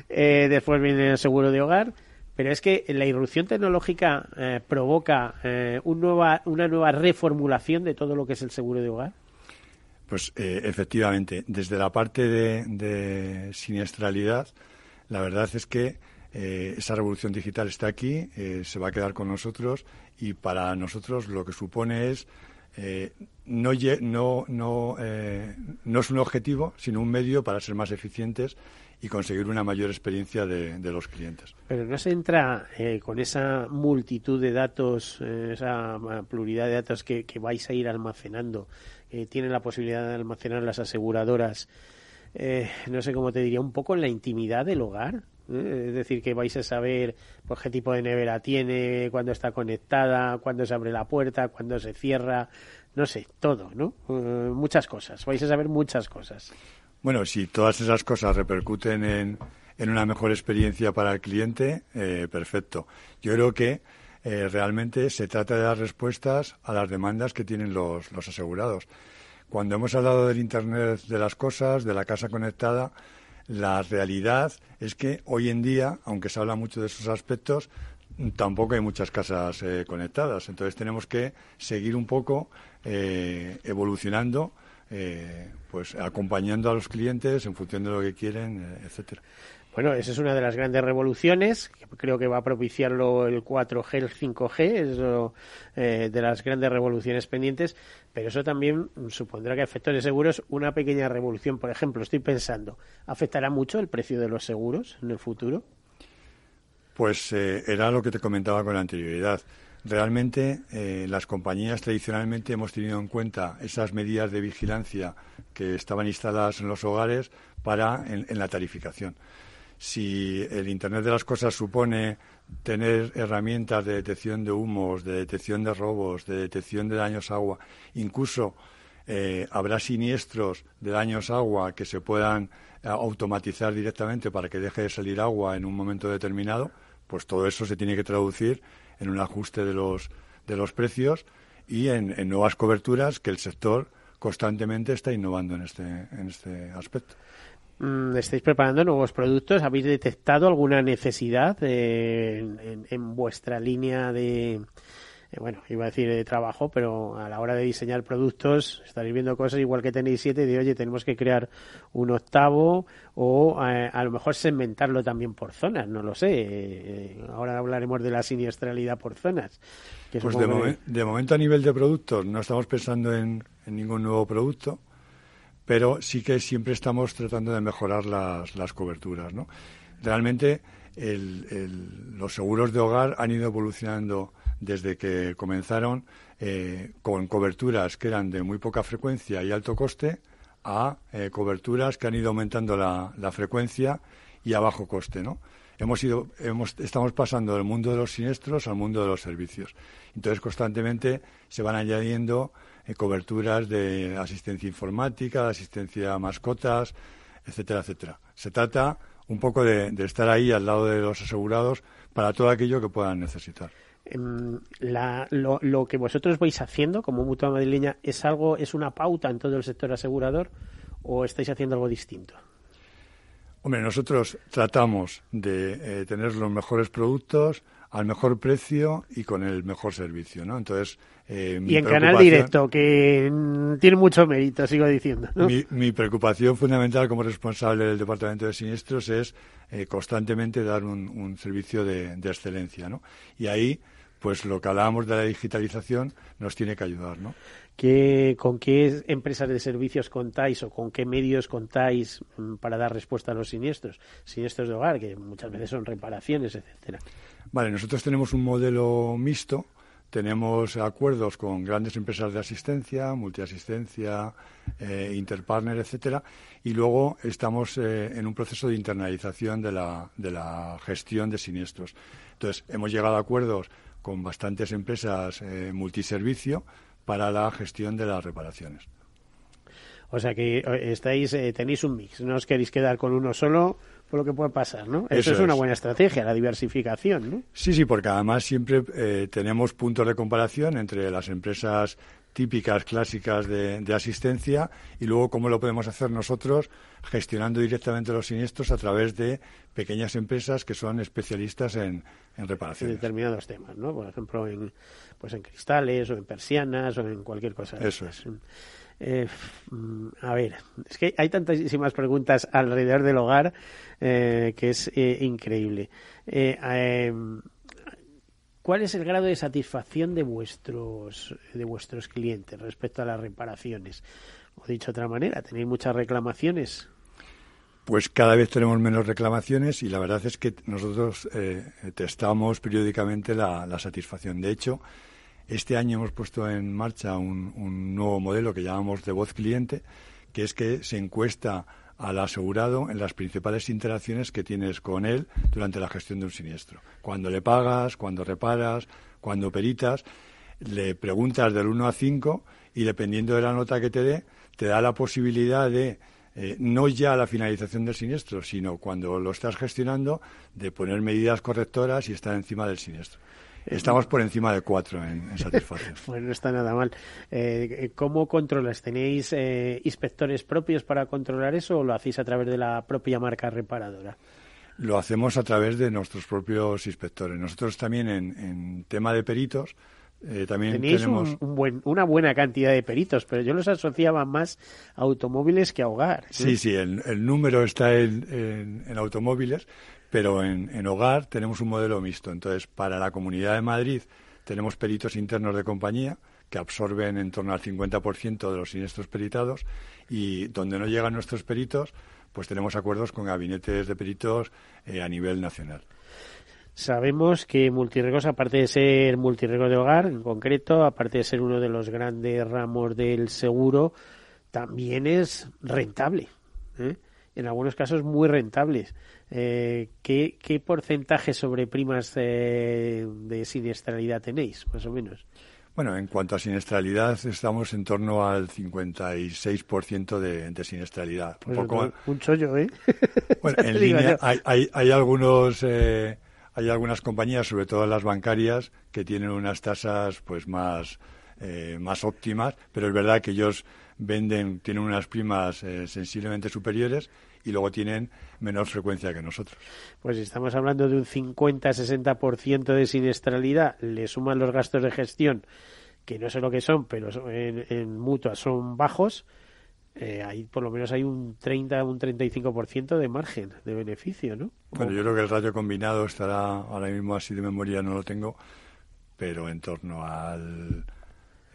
A: Eh, después viene el seguro de hogar. Pero es que la irrupción tecnológica eh, provoca eh, un nueva, una nueva reformulación de todo lo que es el seguro de hogar.
B: Pues eh, efectivamente, desde la parte de, de siniestralidad, la verdad es que eh, esa revolución digital está aquí, eh, se va a quedar con nosotros y para nosotros lo que supone es eh, no, no, eh, no es un objetivo, sino un medio para ser más eficientes y conseguir una mayor experiencia de, los clientes.
A: Pero no se entra eh, con esa multitud de datos, eh, esa pluralidad de datos que, vais a ir almacenando, tienen la posibilidad de almacenar las aseguradoras, eh, no sé cómo te diría, un poco en la intimidad del hogar. ¿Eh? Es decir, que vais a saber pues, qué tipo de nevera tiene, cuándo está conectada, cuándo se abre la puerta, cuándo se cierra, no sé, todo, ¿no? Eh, muchas cosas, vais a saber muchas cosas.
B: Bueno, si todas esas cosas repercuten en, en una mejor experiencia para el cliente, eh, perfecto. Yo creo que eh, realmente se trata de dar respuestas a las demandas que tienen los, los asegurados. Cuando hemos hablado del Internet de las cosas, de la casa conectada, la realidad es que hoy en día, aunque se habla mucho de esos aspectos, tampoco hay muchas casas eh, conectadas. Entonces tenemos que seguir un poco eh, evolucionando, eh, pues acompañando a los clientes en función de lo que quieren, eh, etcétera.
A: Bueno, esa es una de las grandes revoluciones, creo que va a propiciarlo el 4G, el 5G, es lo, eh, de las grandes revoluciones pendientes, pero eso también supondrá que a efectos seguros una pequeña revolución, por ejemplo, estoy pensando, ¿afectará mucho el precio de los seguros en el futuro?
B: Pues eh, era lo que te comentaba con anterioridad. Realmente eh, las compañías tradicionalmente hemos tenido en cuenta esas medidas de vigilancia que estaban instaladas en los hogares para en, en la tarificación. Si el Internet de las cosas supone tener herramientas de detección de humos, de detección de robos, de detección de daños agua, incluso eh, habrá siniestros de daños agua que se puedan eh, automatizar directamente para que deje de salir agua en un momento determinado, pues todo eso se tiene que traducir en un ajuste de los, de los precios y en, en nuevas coberturas que el sector constantemente está innovando en este, en este aspecto.
A: Mm, estáis preparando nuevos productos. ¿Habéis detectado alguna necesidad eh, en, en, vuestra línea de, eh, bueno, iba a decir de trabajo, pero a la hora de diseñar productos estaréis viendo cosas igual que tenéis siete de, oye, tenemos que crear un octavo o eh, a lo mejor segmentarlo también por zonas, no lo sé. ahora hablaremos de la siniestralidad por zonas.
B: pues de, de, momento a nivel de productos no estamos pensando en, en ningún nuevo producto pero sí que siempre estamos tratando de mejorar las, las coberturas. ¿no? Realmente los seguros de hogar han ido evolucionando desde que comenzaron eh, con coberturas que eran de muy poca frecuencia y alto coste a eh, coberturas que han ido aumentando la, la, frecuencia y a bajo coste. ¿no? Hemos ido, hemos, estamos pasando del mundo de los siniestros al mundo de los servicios. Entonces, constantemente se van añadiendo coberturas de asistencia informática, asistencia a mascotas, etcétera, etcétera. Se trata un poco de, estar ahí al lado de los asegurados para todo aquello que puedan necesitar.
A: Em, lo, que vosotros vais haciendo como mutua madrileña es algo, es una pauta en todo el sector asegurador o estáis haciendo algo distinto?
B: Hombre, nosotros tratamos de eh, tener los mejores productos al mejor precio y con el mejor servicio, ¿no? Entonces,
A: eh, y en canal directo, que tiene mucho mérito, sigo diciendo.
B: Mi, preocupación fundamental como responsable del Departamento de Siniestros es eh, constantemente dar un, servicio de, excelencia, ¿no? Y ahí, pues lo que hablábamos de la digitalización nos tiene que ayudar, ¿no?
A: ¿Con qué empresas de servicios contáis o con qué medios contáis mm, para dar respuesta a los siniestros? Siniestros de hogar, que muchas veces son reparaciones, etcétera.
B: Vale, nosotros tenemos un modelo mixto tenemos acuerdos con grandes empresas de asistencia, multiasistencia, eh, interpartner, etcétera, y luego estamos eh, en un proceso de internalización de la, de la gestión de siniestros. Entonces, hemos llegado a acuerdos con bastantes empresas eh, multiservicio para la gestión de las reparaciones.
A: O sea que eh, estáis, tenéis un mix, no os queréis quedar con uno solo, por lo que puede pasar, ¿no? Eso, es una buena estrategia, la diversificación, ¿no?
B: Sí, sí, porque además siempre eh, tenemos puntos de comparación entre las empresas típicas, clásicas de, asistencia y luego cómo lo podemos hacer nosotros gestionando directamente los siniestros a través de pequeñas empresas que son especialistas en, en reparaciones.
A: En determinados temas, ¿no? Por ejemplo, en, pues en cristales o en persianas o en cualquier cosa.
B: Eso es.
A: Eh, mm, a ver, es que hay tantísimas preguntas alrededor del hogar eh, que es eh, increíble. Em, ¿Cuál es el grado de satisfacción de vuestros de vuestros clientes respecto a las reparaciones? O dicho de otra manera, ¿tenéis muchas reclamaciones?
B: Pues cada vez tenemos menos reclamaciones y la verdad es que nosotros testamos periódicamente la, la satisfacción. De hecho, este año hemos puesto en marcha un, nuevo modelo que llamamos de voz cliente, que es que se encuesta al asegurado en las principales interacciones que tienes con él durante la gestión de un siniestro. Cuando le pagas, cuando reparas, cuando peritas, le preguntas del 1 a 5 y dependiendo de la nota que te dé, te da la posibilidad de, eh, no ya la finalización del siniestro, sino cuando lo estás gestionando, de poner medidas correctoras y estar encima del siniestro. Estamos por encima de cuatro en, satisfacción.
A: bueno, no está nada mal. Eh, ¿Cómo controlas? ¿Tenéis eh, inspectores propios para controlar eso o lo hacéis a través de la propia marca reparadora?
B: Lo hacemos a través de nuestros propios inspectores. Nosotros también en, tema de peritos eh, también
A: Tenéis
B: tenemos
A: una buena cantidad de peritos, pero yo los asociaba más a automóviles que a hogar.
B: Sí, sí, el, número está en, en, automóviles, pero en, hogar tenemos un modelo mixto. Entonces, para la Comunidad de Madrid tenemos peritos internos de compañía que absorben en torno al 50% de los siniestros peritados y donde no llegan nuestros peritos, pues tenemos acuerdos con gabinetes de peritos eh, a nivel nacional.
A: Sabemos que Multirregos, aparte de ser multirrego de hogar, en concreto, aparte de ser uno de los grandes ramos del seguro, también es rentable. ¿eh? En algunos casos muy rentables. Eh, ¿qué, porcentaje sobre primas eh, de siniestralidad tenéis, más o menos?
B: Bueno, en cuanto a siniestralidad, estamos en torno al 56% de, de siniestralidad.
A: un, pues poco... un chollo, ¿eh?
B: Bueno, en línea hay, hay, hay, algunos... Eh, hay algunas compañías, sobre todo las bancarias, que tienen unas tasas pues más eh, más óptimas, pero es verdad que ellos venden, tienen unas primas eh, sensiblemente superiores y luego tienen menor frecuencia que nosotros.
A: Pues si estamos hablando de un 50-60% de siniestralidad, le suman los gastos de gestión, que no sé lo que son, pero en, en mutuas son bajos, eh, ahí por lo menos hay un 30, un 35% de margen de beneficio, ¿no?
B: Bueno, yo creo que el ratio combinado estará ahora mismo así de memoria, no lo tengo, pero en torno al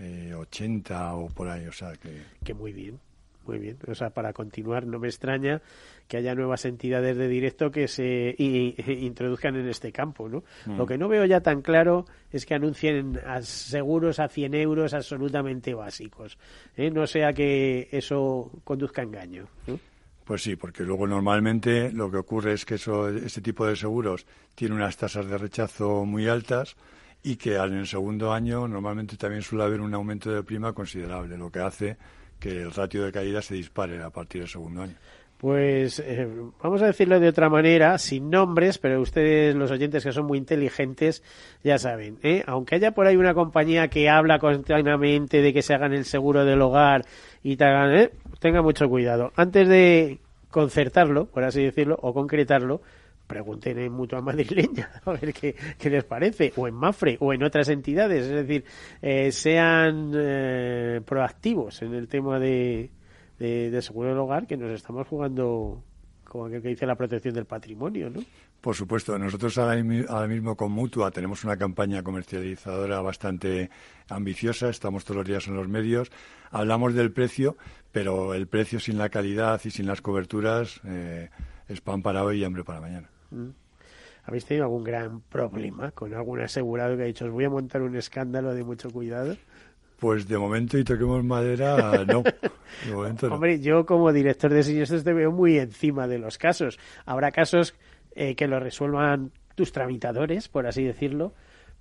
B: eh, 80 o por ahí, o sea que...
A: Que muy bien. Muy bien. O sea, para continuar, no me extraña que haya nuevas entidades de directo que se introduzcan en este campo, ¿no?
B: Mm.
A: Lo que no veo ya tan claro es que anuncien a seguros a 100 euros absolutamente básicos. ¿eh? No sea que eso conduzca a engaño. ¿no?
B: Pues sí, porque luego normalmente lo que ocurre es que eso, este tipo de seguros tiene unas tasas de rechazo muy altas y que en el segundo año normalmente también suele haber un aumento de prima considerable, lo que hace que el ratio de caída se dispare a partir del segundo año.
A: Pues eh, vamos a decirlo de otra manera, sin nombres, pero ustedes, los oyentes que son muy inteligentes, ya saben, ¿eh? aunque haya por ahí una compañía que habla continuamente de que se hagan el seguro del hogar y tal, ¿eh? tenga mucho cuidado. Antes de concertarlo, por así decirlo, o concretarlo, pregunten en Mutua Madrileña a ver qué, les parece, o en Mafre, o en otras entidades. Es decir, eh, sean eh, proactivos en el tema de, de, de, seguro del hogar, que nos estamos jugando, como aquel que dice, la protección del patrimonio, ¿no?
B: Por supuesto, nosotros ahora, ahora mismo con Mutua tenemos una campaña comercializadora bastante ambiciosa, estamos todos los días en los medios, hablamos del precio, pero el precio sin la calidad y sin las coberturas eh, es pan para hoy y hambre para mañana.
A: ¿Habéis tenido algún gran problema con algún asegurado que ha dicho os voy a montar un escándalo de mucho cuidado?
B: Pues de momento, y toquemos madera, no. De momento no.
A: Hombre, yo como director de siniestros te veo muy encima de los casos. Habrá casos eh, que lo resuelvan tus tramitadores, por así decirlo,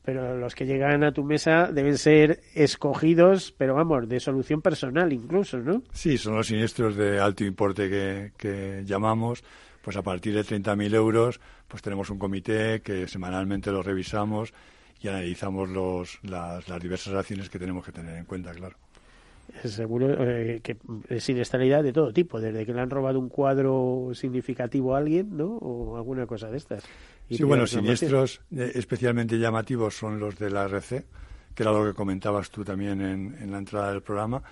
A: pero los que llegan a tu mesa deben ser escogidos, pero vamos, de solución personal incluso, ¿no?
B: Sí, son los siniestros de alto importe que, que llamamos pues a partir de 30.000 euros, pues tenemos un comité que semanalmente lo revisamos y analizamos los, las, las diversas acciones que tenemos que tener en cuenta, claro.
A: Seguro eh, que es siniestralidad de todo tipo, desde que le han robado un cuadro significativo a alguien, ¿no? O alguna cosa de estas.
B: Y sí, bueno, siniestros eh, especialmente llamativos son los de la RC, que era lo que comentabas tú también en, en la entrada del programa.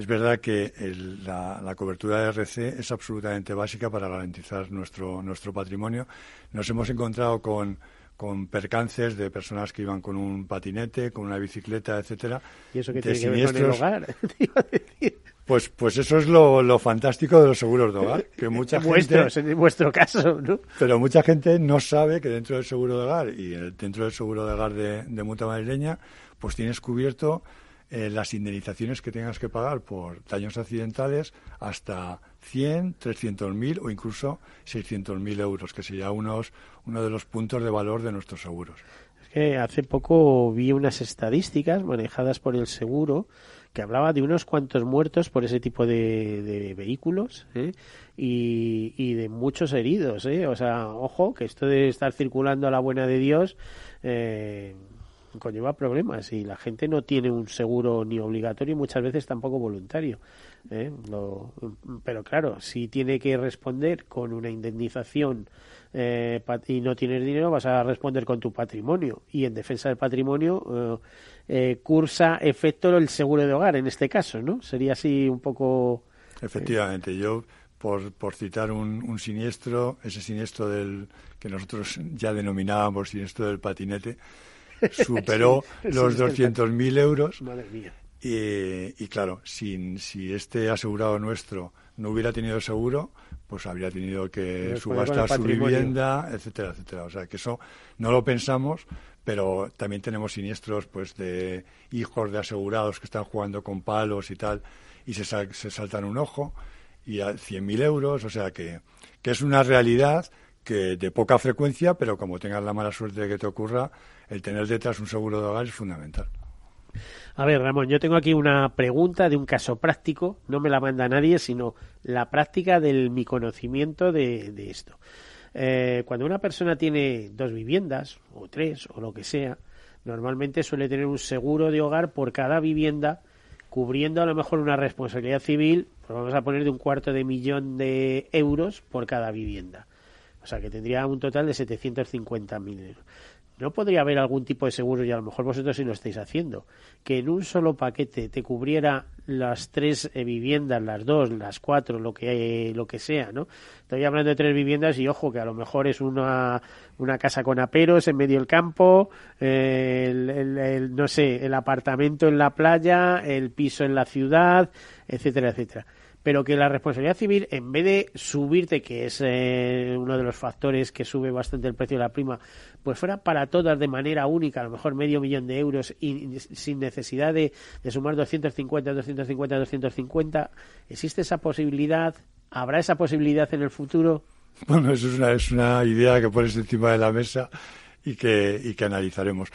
B: Es verdad que el, la, la, cobertura de RC es absolutamente básica para garantizar nuestro, nuestro patrimonio. Nos hemos encontrado con, con percances de personas que iban con un patinete, con una bicicleta, etcétera.
A: ¿Y eso que tiene que ver con el hogar?
B: Pues, pues eso es lo, lo, fantástico de los seguros de hogar, que mucha
A: en
B: gente,
A: vuestros, en vuestro caso, ¿no?
B: Pero mucha gente no sabe que dentro del seguro de hogar y dentro del seguro de hogar de, de Mutua Madrileña, pues tienes cubierto eh, las indemnizaciones que tengas que pagar por daños accidentales hasta 100, 300 mil o incluso 600 mil euros, que sería unos, uno de los puntos de valor de nuestros seguros.
A: Es que hace poco vi unas estadísticas manejadas por el seguro que hablaba de unos cuantos muertos por ese tipo de, vehículos ¿eh? y, y, de muchos heridos. ¿eh? O sea, ojo, que esto de estar circulando a la buena de Dios eh, conlleva problemas y la gente no tiene un seguro ni obligatorio y muchas veces tampoco voluntario. ¿eh? Lo, pero claro, si tiene que responder con una indemnización eh, y no tienes dinero, vas a responder con tu patrimonio. Y en defensa del patrimonio eh, cursa efecto el seguro de hogar, en este caso, ¿no? Sería así un poco.
B: Efectivamente, yo. Por, por citar un, un siniestro, ese siniestro del que nosotros ya denominábamos siniestro del patinete, superó sí, los sí, 200.000 euros.
A: Madre mía.
B: Y, y, claro, si, si este asegurado nuestro no hubiera tenido seguro, pues habría tenido que subastar su vivienda, etcétera, etcétera. O sea, que eso no lo pensamos, pero también tenemos siniestros pues de hijos de asegurados que están jugando con palos y tal, y se, sal, se saltan un ojo, y a 100.000 euros, o sea que, que es una realidad que de poca frecuencia, pero como tengas la mala suerte de que te ocurra, el tener detrás un seguro de hogar es fundamental.
A: A ver, Ramón, yo tengo aquí una pregunta de un caso práctico, no me la manda nadie, sino la práctica de mi conocimiento de, esto. Eh, cuando una persona tiene dos viviendas, o tres, o lo que sea, normalmente suele tener un seguro de hogar por cada vivienda, cubriendo a lo mejor una responsabilidad civil, pues vamos a poner de un cuarto de millón de euros por cada vivienda. O sea que tendría un total de 750.000 euros. ¿No podría haber algún tipo de seguro, y a lo mejor vosotros sí lo estáis haciendo, que en un solo paquete te cubriera las tres eh, viviendas, las dos, las cuatro, lo que, lo que sea, ¿no? Estoy hablando de tres viviendas y ojo que a lo mejor es una, una casa con aperos en medio del campo, el, no sé, el apartamento en la playa, el piso en la ciudad, etcétera, etcétera pero que la responsabilidad civil, en vez de subirte, que es eh, uno de los factores que sube bastante el precio de la prima, pues fuera para todas de manera única, a lo mejor medio millón de euros y, sin necesidad de, sumar 250, 250, 250, ¿existe esa posibilidad? ¿Habrá esa posibilidad en el futuro?
B: Bueno, eso es una, es una idea que pones encima de la mesa y que, y que analizaremos.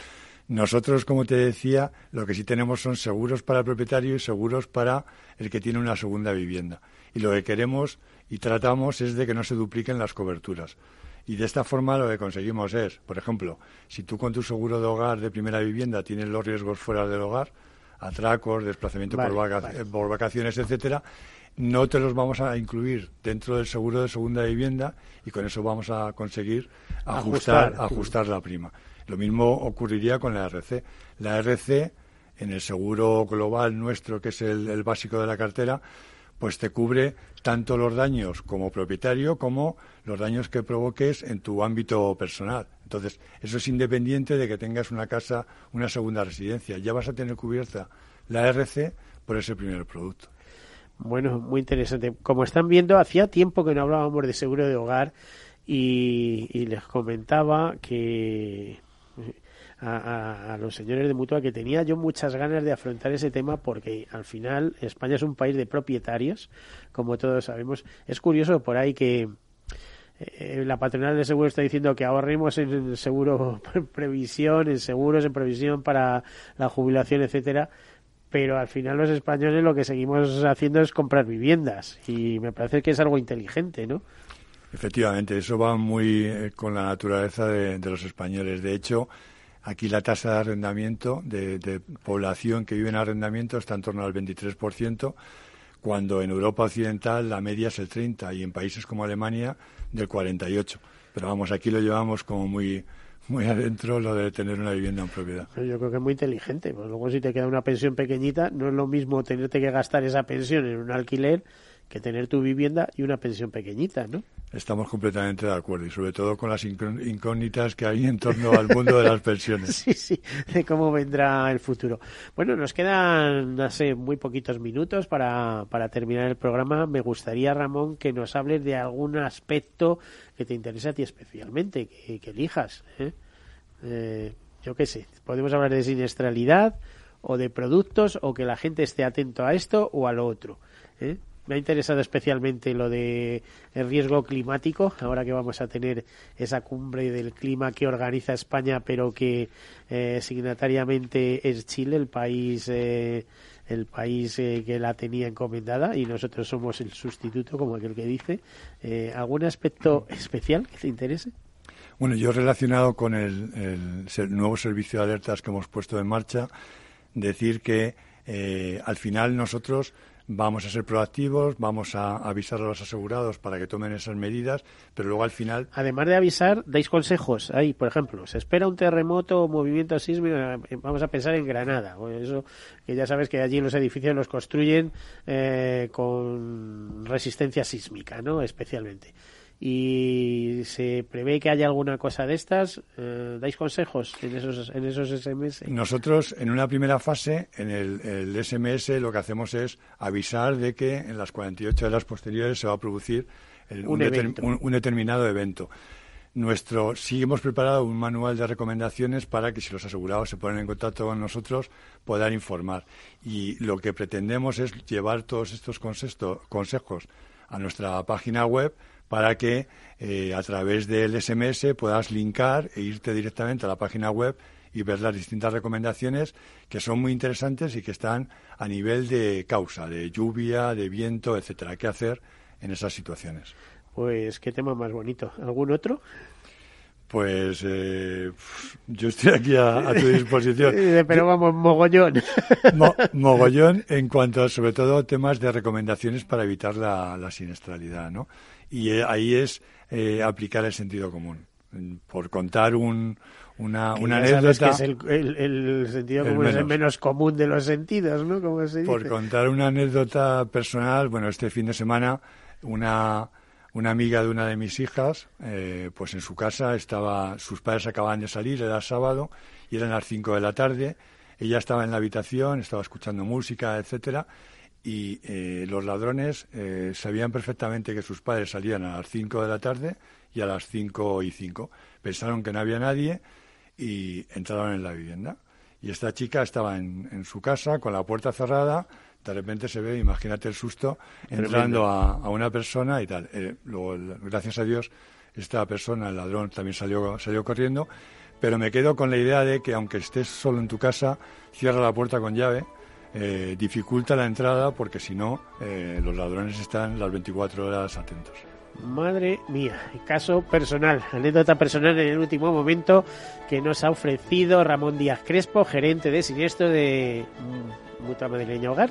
B: Nosotros, como te decía, lo que sí tenemos son seguros para el propietario y seguros para el que tiene una segunda vivienda. Y lo que queremos y tratamos es de que no se dupliquen las coberturas. Y de esta forma lo que conseguimos es, por ejemplo, si tú con tu seguro de hogar de primera vivienda tienes los riesgos fuera del hogar, atracos, desplazamiento por, vacaciones, etcétera, no te los vamos a incluir dentro del seguro de segunda vivienda y con eso vamos a conseguir ajustar, ajustar la prima. Lo mismo ocurriría con la RC. La RC, en el seguro global nuestro, que es el, básico de la cartera, pues te cubre tanto los daños como propietario como los daños que provoques en tu ámbito personal. Entonces, eso es independiente de que tengas una casa, una segunda residencia. Ya vas a tener cubierta la RC por ese primer producto.
A: Bueno, muy interesante. Como están viendo, hacía tiempo que no hablábamos de seguro de hogar y les comentaba que a, los señores de Mutua que tenía yo muchas ganas de afrontar ese tema porque al final España es un país de propietarios, como todos sabemos. Es curioso por ahí que eh, la patronal de seguro está diciendo que ahorremos en seguro previsión, en seguros en previsión para la jubilación, etcétera pero al final los españoles lo que seguimos haciendo es comprar viviendas y me parece que es algo inteligente, ¿no?
B: Efectivamente, eso va muy eh, con la naturaleza de, los españoles. De hecho, aquí la tasa de arrendamiento de, población que vive en arrendamiento está en torno al 23%, cuando en Europa Occidental la media es el 30% y en países como Alemania del 48%. Pero vamos, aquí lo llevamos como muy muy adentro lo de tener una vivienda en propiedad.
A: Yo creo que es muy inteligente. Pues luego si te queda una pensión pequeñita, no es lo mismo tenerte que gastar esa pensión en un alquiler que tener tu vivienda y una pensión pequeñita, ¿no?
B: Estamos completamente de acuerdo y sobre todo con las incógnitas que hay en torno al mundo de las pensiones.
A: sí, sí, de cómo vendrá el futuro. Bueno, nos quedan, sé, muy poquitos minutos para, para terminar el programa. Me gustaría, Ramón, que nos hables de algún aspecto que te interese a ti especialmente, que, elijas. ¿eh? Eh, yo qué sé, podemos hablar de siniestralidad o de productos o que la gente esté atento a esto o a lo otro. ¿eh? Me ha interesado especialmente lo de el riesgo climático, ahora que vamos a tener esa cumbre del clima que organiza España, pero que eh, signatariamente es Chile, el país eh, el país eh, que la tenía encomendada y nosotros somos el sustituto, como aquel que dice. Eh, ¿Algún aspecto especial que te interese?
B: Bueno, yo relacionado con el, nuevo servicio de alertas que hemos puesto en marcha, decir que eh, al final nosotros vamos a ser proactivos, vamos a avisar a los asegurados para que tomen esas medidas, pero luego al final...
A: Además de avisar, dais consejos. Ahí, por ejemplo, se espera un terremoto o movimiento sísmico, eh, vamos a pensar en Granada. Eso que ya sabes que allí los edificios los construyen eh, con resistencia sísmica, ¿no? Especialmente y se prevé que haya alguna cosa de estas, eh, ¿dais consejos en esos, en esos SMS?
B: Nosotros, en una primera fase, en el, el, SMS, lo que hacemos es avisar de que en las 48 horas posteriores se va a producir un, determinado evento. Nuestro, sí hemos preparado un manual de recomendaciones para que si los asegurados se ponen en contacto con nosotros puedan informar. Y lo que pretendemos es llevar todos estos consejos a nuestra página web para que eh, a través del SMS puedas linkar e irte directamente a la página web y ver las distintas recomendaciones que son muy interesantes y que están a nivel de causa, de lluvia, de viento, etcétera. ¿Qué hacer en esas situaciones?
A: Pues qué tema más bonito. ¿Algún otro?
B: Pues eh, yo estoy aquí a, tu disposición.
A: Pero vamos, mogollón.
B: mogollón en cuanto a, sobre todo, temas de recomendaciones para evitar la, la siniestralidad, ¿no? Y eh, ahí es eh, aplicar el sentido común. Por contar un, una, una anécdota.
A: Que es el, sentido común es el menos común de los sentidos, ¿no? Como se dice.
B: Por contar una anécdota personal, bueno, este fin de semana, una una amiga de una de mis hijas, eh, pues en su casa estaba, sus padres acababan de salir, era sábado, y eran las cinco de la tarde, ella estaba en la habitación, estaba escuchando música, etcétera, y eh, los ladrones eh, sabían perfectamente que sus padres salían a las cinco de la tarde y a las cinco y cinco. Pensaron que no había nadie y entraron en la vivienda. Y esta chica estaba en, en su casa con la puerta cerrada, de repente se ve, imagínate el susto, entrando a, una persona y tal. Eh, luego, gracias a Dios, esta persona, el ladrón, también salió, salió corriendo, pero me quedo con la idea de que aunque estés solo en tu casa, cierra la puerta con llave, eh, dificulta la entrada porque si no, eh, los ladrones están las 24 horas atentos.
A: Madre mía, caso personal, anécdota personal en el último momento que nos ha ofrecido Ramón Díaz Crespo, gerente de siniestro de Mutua Madrileña Hogar.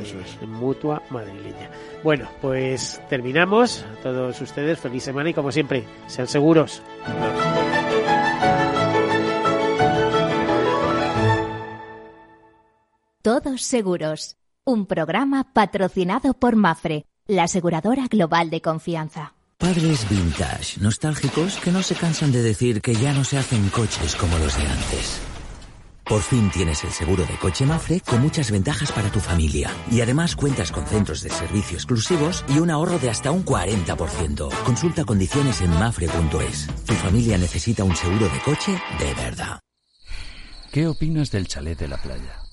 B: Eso es.
A: Mutua Madrileña. Bueno, pues terminamos. A todos ustedes, feliz semana y como siempre, sean seguros.
G: Todos seguros. Un programa patrocinado por Mafre, la aseguradora global de confianza.
H: Padres vintage, nostálgicos que no se cansan de decir que ya no se hacen coches como los de antes. Por fin tienes el seguro de coche Mafre con muchas ventajas para tu familia. Y además cuentas con centros de servicio exclusivos y un ahorro de hasta un 40%. Consulta condiciones en mafre.es. Tu familia necesita un seguro de coche de verdad.
C: ¿Qué opinas del chalet de la playa?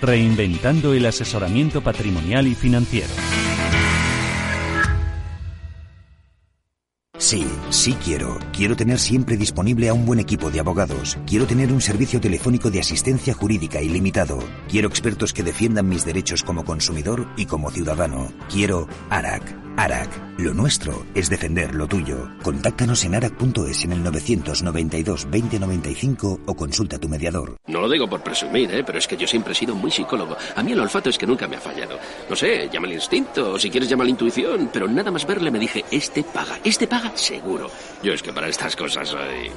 C: reinventando el asesoramiento patrimonial y financiero.
I: Sí, sí quiero. Quiero tener siempre disponible a un buen equipo de abogados. Quiero tener un servicio telefónico de asistencia jurídica ilimitado. Quiero expertos que defiendan mis derechos como consumidor y como ciudadano. Quiero ARAC. ARAC. Lo nuestro es defender lo tuyo. Contáctanos en arac.es en el 992 2095 o consulta a tu mediador.
J: No lo digo por presumir, ¿eh? pero es que yo siempre he sido muy psicólogo. A mí el olfato es que nunca me ha fallado. No sé, llama el instinto, o si quieres llama la intuición, pero nada más verle me dije, este paga, este paga seguro. Yo es que para estas cosas soy...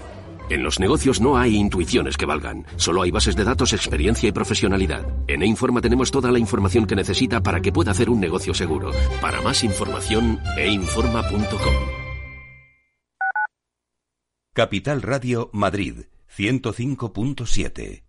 J: En los negocios no hay intuiciones que valgan, solo hay bases de datos, experiencia y profesionalidad. En E-Informa tenemos toda la información que necesita para que pueda hacer un negocio seguro. Para más información, einforma.com.
F: Capital Radio Madrid, 105.7.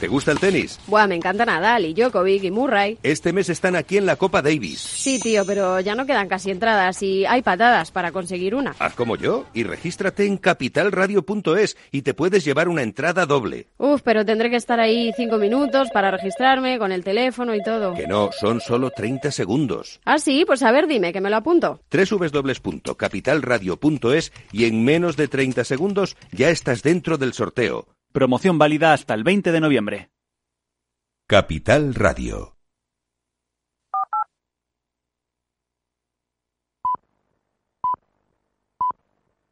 F: ¿Te gusta el tenis?
K: Buah, me encanta Nadal y Djokovic y Murray.
F: Este mes están aquí en la Copa Davis.
K: Sí, tío, pero ya no quedan casi entradas y hay patadas para conseguir una.
F: Haz como yo y regístrate en capitalradio.es y te puedes llevar una entrada doble.
K: Uf, pero tendré que estar ahí cinco minutos para registrarme con el teléfono y todo.
F: Que no, son solo 30 segundos.
K: Ah, sí, pues a ver, dime, que me lo apunto.
F: www.capitalradio.es y en menos de 30 segundos ya estás dentro del sorteo.
L: Promoción válida hasta el 20 de noviembre.
F: Capital Radio.